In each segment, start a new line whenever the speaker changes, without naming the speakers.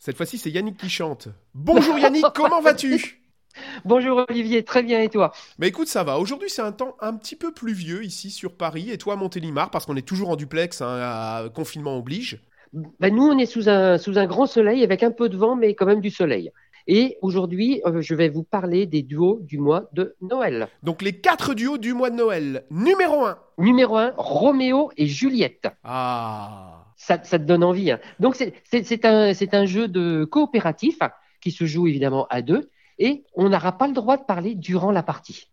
Cette fois-ci, c'est Yannick qui chante. Bonjour Yannick, comment vas-tu?
Bonjour Olivier, très bien et toi?
Bah écoute, ça va. Aujourd'hui, c'est un temps un petit peu pluvieux ici sur Paris et toi à Montélimar parce qu'on est toujours en duplex, hein, à confinement oblige?
bah, Nous, on est sous un, sous un grand soleil avec un peu de vent, mais quand même du soleil. Et aujourd'hui, euh, je vais vous parler des duos du mois de Noël.
Donc les quatre duos du mois de Noël. Numéro 1.
Numéro 1, Roméo et Juliette.
Ah.
Ça, ça te donne envie. Hein. Donc c'est- un, un jeu de coopératif qui se joue évidemment à deux et on n'aura pas le droit de parler durant la partie.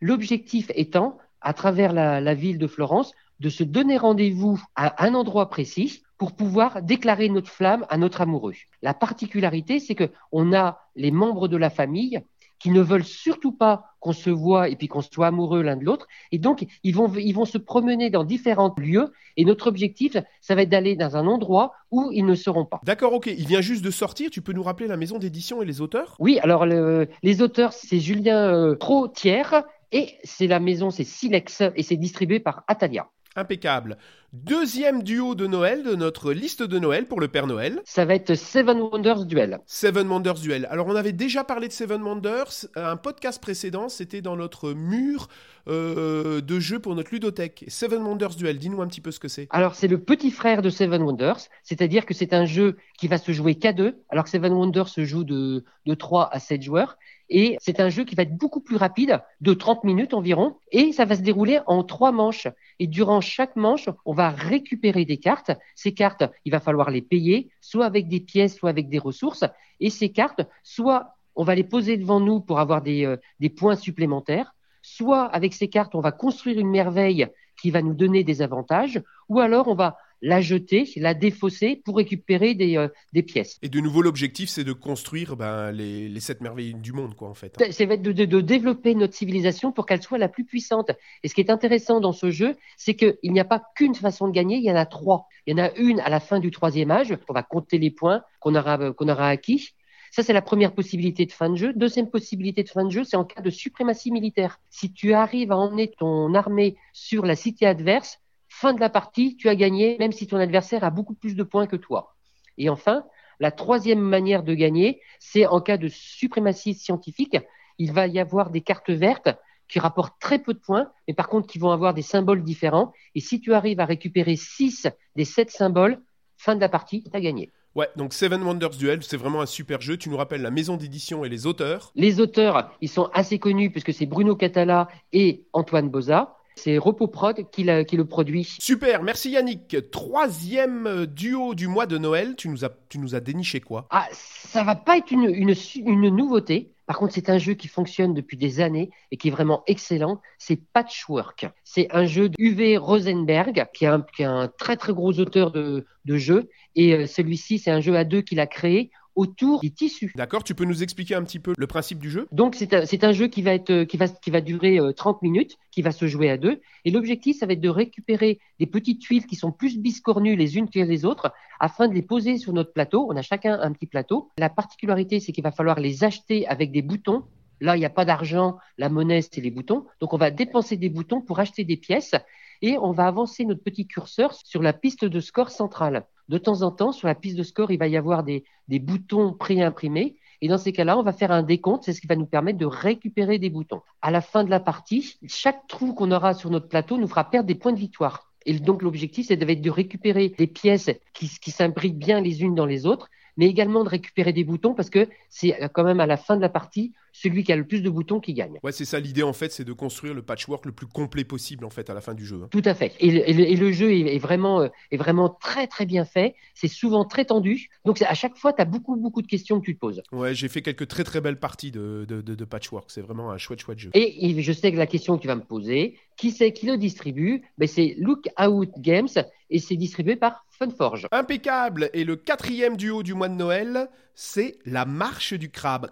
L'objectif étant, à travers la, la ville de Florence, de se donner rendez-vous à un endroit précis pour pouvoir déclarer notre flamme à notre amoureux. La particularité, c'est que on a les membres de la famille qui ne veulent surtout pas qu'on se voit et puis qu'on soit amoureux l'un de l'autre. Et donc, ils vont, ils vont se promener dans différents lieux. Et notre objectif, ça va être d'aller dans un endroit où ils ne seront pas.
D'accord, ok. Il vient juste de sortir. Tu peux nous rappeler la maison d'édition et les auteurs?
Oui, alors le- les auteurs, c'est Julien euh, Trotière et c'est la maison, c'est Silex et c'est distribué par Atalia.
Impeccable. Deuxième duo de Noël de notre liste de Noël pour le Père Noël.
Ça va être Seven Wonders Duel.
Seven Wonders Duel. Alors on avait déjà parlé de Seven Wonders, un podcast précédent, c'était dans notre mur euh, de jeu pour notre ludothèque. Seven Wonders Duel, dis-nous un petit peu ce que c'est.
Alors, c'est le petit frère de Seven Wonders, c'est-à-dire que c'est un jeu qui va se jouer qu'à deux, alors que Seven Wonders se joue de, de 3 à 7 joueurs. Et c'est un jeu qui va être beaucoup plus rapide, de 30 minutes environ, et ça va se dérouler en trois manches. Et durant chaque manche, on va récupérer des cartes. Ces cartes, il va falloir les payer, soit avec des pièces, soit avec des ressources. Et ces cartes, soit on va les poser devant nous pour avoir des, euh, des points supplémentaires, soit avec ces cartes, on va construire une merveille qui va nous donner des avantages, ou alors on va la jeter, la défausser pour récupérer des, euh, des pièces.
Et de nouveau, l'objectif, c'est de construire ben, les, les sept merveilles du monde, quoi, en fait.
C'est de, de- de développer notre civilisation pour qu'elle soit la plus puissante. Et ce qui est intéressant dans ce jeu, c'est qu'il n'y a pas qu'une façon de gagner, il y en a trois. Il y en a une à la fin du troisième âge, on va compter les points qu'on aura, qu'on aura acquis. Ça, c'est la première possibilité de fin de jeu. Deuxième possibilité de fin de jeu, c'est en cas de suprématie militaire. Si tu arrives à emmener ton armée sur la cité adverse, fin de la partie, tu as gagné, même si ton adversaire a beaucoup plus de points que toi. Et enfin, la troisième manière de gagner, c'est en cas de suprématie scientifique. Il va y avoir des cartes vertes qui rapportent très peu de points, mais par contre qui vont avoir des symboles différents. Et si tu arrives à récupérer 6 des 7 symboles, fin de la partie, tu as gagné.
Ouais, donc Seven Wonders Duel, c'est vraiment un super jeu. Tu nous rappelles la maison d'édition et les auteurs.
Les auteurs, ils sont assez connus puisque c'est Bruno Catala et Antoine Boza. C'est Repoprod qui, l'a- qui le produit.
Super, merci Yannick. Troisième euh, duo du mois de Noël, tu nous as, tu nous as déniché quoi?
Ah, ça va pas être une, une, su- une nouveauté. Par contre, c'est un jeu qui fonctionne depuis des années et qui est vraiment excellent. C'est Patchwork. C'est un jeu d'Uwe Rosenberg, qui est un, qui est un très très gros auteur de, de jeux. Et euh, celui-ci, c'est un jeu à deux qu'il a créé autour des tissus.
D'accord, tu peux nous expliquer un petit peu le principe du jeu?
Donc c'est un, un jeu qui va être euh, qui va qui va durer euh, 30 minutes, qui va se jouer à deux et l'objectif ça va être de récupérer des petites tuiles qui sont plus biscornues les unes que les autres afin de les poser sur notre plateau. On a chacun un petit plateau. La particularité c'est qu'il va falloir les acheter avec des boutons. Là, il n'y a pas d'argent, la monnaie c'est les boutons. Donc on va dépenser des boutons pour acheter des pièces et on va avancer notre petit curseur sur la piste de score centrale. De temps en temps, sur la piste de score, il va y avoir des, des boutons préimprimés. Et dans ces cas-là, on va faire un décompte. C'est ce qui va nous permettre de récupérer des boutons. À la fin de la partie, chaque trou qu'on aura sur notre plateau nous fera perdre des points de victoire. Et donc, l'objectif, c'est de récupérer des pièces qui s'imbriquent bien les unes dans les autres, mais également de récupérer des boutons parce que c'est quand même à la fin de la partie celui qui a le plus de boutons qui gagne.
Ouais, c'est ça l'idée en fait, c'est de construire le patchwork le plus complet possible en fait à la fin du jeu. hein.
Tout à fait. Et le, et le- et le jeu est, est vraiment, euh, est vraiment très très bien fait. C'est souvent très tendu. Donc à chaque fois, tu as beaucoup beaucoup de questions que tu te poses.
Ouais, j'ai fait quelques très très belles parties de, de, de- de patchwork. C'est vraiment un chouette chouette jeu.
Et, et je sais que la question que tu vas me poser, qui c'est qui le distribue? Ben, C'est Lookout Games et c'est distribué par Funforge.
Impeccable Et le quatrième duo du mois de Noël, c'est la marche du crabe.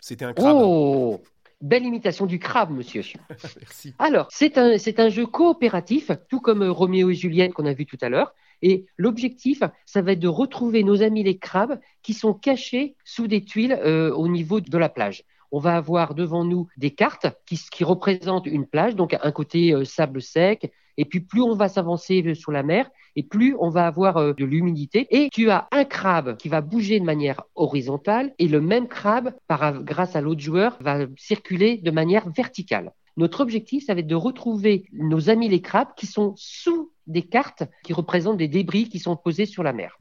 C'était un crabe.
Oh Belle imitation du crabe, monsieur.
Merci.
Alors, c'est un, c'est un jeu coopératif, tout comme euh, Roméo et Juliette qu'on a vu tout à l'heure. Et l'objectif, ça va être de retrouver nos amis les crabes qui sont cachés sous des tuiles euh, au niveau de la plage. On va avoir devant nous des cartes qui, qui représentent une plage, donc un côté euh, sable sec Et puis plus on va s'avancer sur la mer, et plus on va avoir euh, de l'humidité. Et tu as un crabe qui va bouger de manière horizontale, et le même crabe, par, grâce à l'autre joueur, va circuler de manière verticale. Notre objectif, ça va être de retrouver nos amis les crabes qui sont sous des cartes qui représentent des débris qui sont posés sur la mer.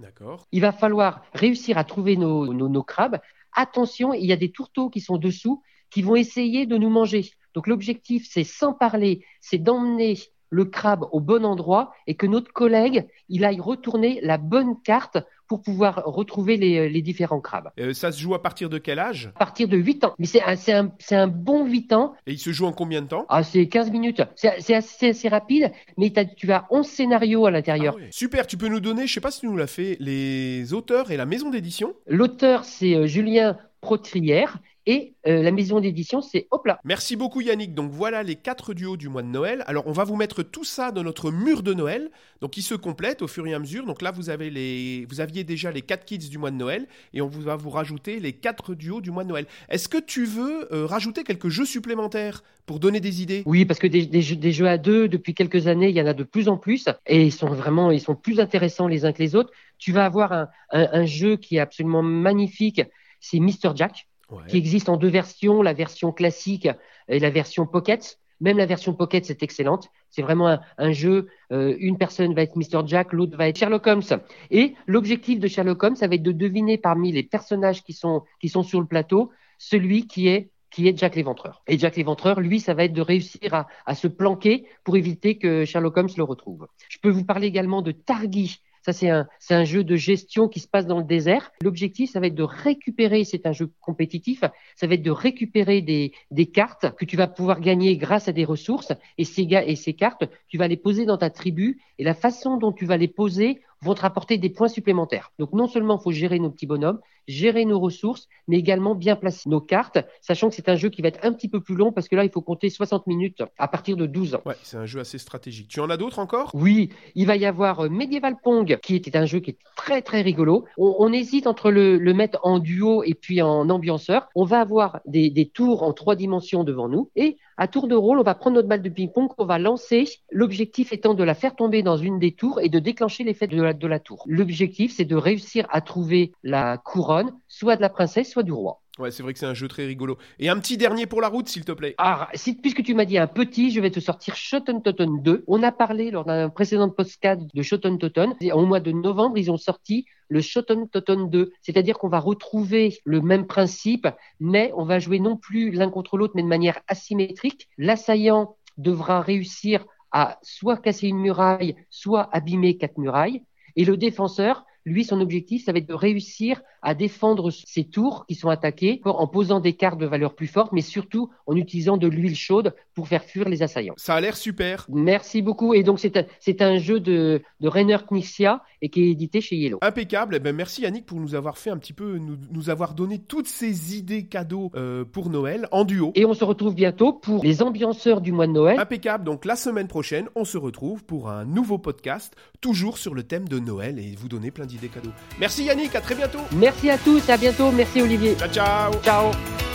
Il va falloir réussir à trouver nos, nos, nos crabes. Attention, il y a des tourteaux qui sont dessous qui vont essayer de nous manger. Donc l'objectif, c'est sans parler, c'est d'emmener le crabe au bon endroit et que notre collègue, il aille retourner la bonne carte pour pouvoir retrouver les, différents crabes.
Euh, ça se joue à partir de quel âge?
À partir de 8 ans. Mais c'est un, un, bon 8 ans.
Et il se joue en combien de temps?
Ah, c'est 15 minutes. C'est assez, assez, rapide, mais tu as 11 scénarios à l'intérieur. Ah
Super, tu peux nous donner, je sais pas si tu nous l'as fait, les auteurs et la maison d'édition?
L'auteur, c'est euh, Julien Protrière et euh, la maison d'édition, c'est hop là.
Merci beaucoup Yannick. Donc voilà les quatre duos du mois de Noël. Alors on va vous mettre tout ça dans notre mur de Noël, donc qui se complète au fur et à mesure. Donc là vous avez les, vous aviez déjà les quatre kits du mois de Noël et on va vous rajouter les quatre duos du mois de Noël. Est-ce que tu veux euh, rajouter quelques jeux supplémentaires pour donner des idées?
Oui, parce que des, jeux, à deux depuis quelques années, il y en a de plus en plus et ils sont vraiment, ils sont plus intéressants les uns que les autres. Tu vas avoir un, un jeu qui est absolument magnifique. C'est Mr Jack qui existe en deux versions, la version classique et la version pocket. Même la version pocket, c'est excellente. C'est vraiment un, jeu. Euh, une personne va être Mr. Jack, l'autre va être Sherlock Holmes. Et l'objectif de Sherlock Holmes, ça va être de deviner parmi les personnages qui sont, qui sont sur le plateau, celui qui est qui est Jack l'Éventreur. Et Jack l'Éventreur, lui, ça va être de réussir à, à, se planquer pour éviter que Sherlock Holmes le retrouve. Je peux vous parler également de Targi, ça, c'est un, jeu de gestion qui se passe dans le désert. L'objectif, ça va être de récupérer, c'est un jeu compétitif, ça va être de récupérer des, des cartes que tu vas pouvoir gagner grâce à des ressources. Et ces, et ces cartes, tu vas les poser dans ta tribu. Et la façon dont tu vas les poser vont te rapporter des points supplémentaires. Donc non seulement il faut gérer nos petits bonhommes, gérer nos ressources, mais également bien placer nos cartes, sachant que c'est un jeu qui va être un petit peu plus long parce que là, il faut compter 60 minutes à partir de 12 ans.
Ouais, c'est un jeu assez stratégique. Tu en as d'autres encore?
Oui, il va y avoir euh, Medieval Pong, qui était un jeu qui est très très rigolo. On, hésite entre le, le, mettre en duo et puis en ambianceur. On va avoir des, des tours en trois dimensions devant nous et à tour de rôle, on va prendre notre balle de ping-pong qu'on va lancer, l'objectif étant de la faire tomber dans une des tours et de déclencher l'effet de de la tour. L'objectif, c'est de réussir à trouver la couronne, soit de la princesse, soit du roi.
Ouais, c'est vrai que c'est un jeu très rigolo. Et un petit dernier pour la route, s'il te plaît.
Ah, puisque tu m'as dit un petit, je vais te sortir Shotten Totten 2. On a parlé lors d'un précédent podcast de Shotten Totten. Au mois de novembre, ils ont sorti le Shotten Totten 2. C'est-à-dire qu'on va retrouver le même principe, mais on va jouer non plus l'un contre l'autre, mais de manière asymétrique. L'assaillant devra réussir à soit casser une muraille, soit abîmer quatre murailles. Et le défenseur, lui, son objectif, ça va être de réussir à défendre ses tours qui sont attaqués en posant des cartes de valeur plus forte, mais surtout en utilisant de l'huile chaude pour faire fuir les assaillants.
Ça a l'air super.
Merci beaucoup. Et donc, c'est un, un, jeu de, de Rainer Knizia et qui est édité chez Yellow.
Impeccable. Eh ben, merci Yannick pour nous avoir fait un petit peu, nous, nous avoir donné toutes ces idées cadeaux euh, pour Noël en duo.
Et on se retrouve bientôt pour les ambianceurs du mois de Noël.
Impeccable. Donc, la semaine prochaine, on se retrouve pour un nouveau podcast, toujours sur le thème de Noël et vous donner plein d'idées cadeaux. Merci Yannick, à très bientôt.
Merci à tous, à bientôt. Merci Olivier.
Ciao, ciao.
Ciao.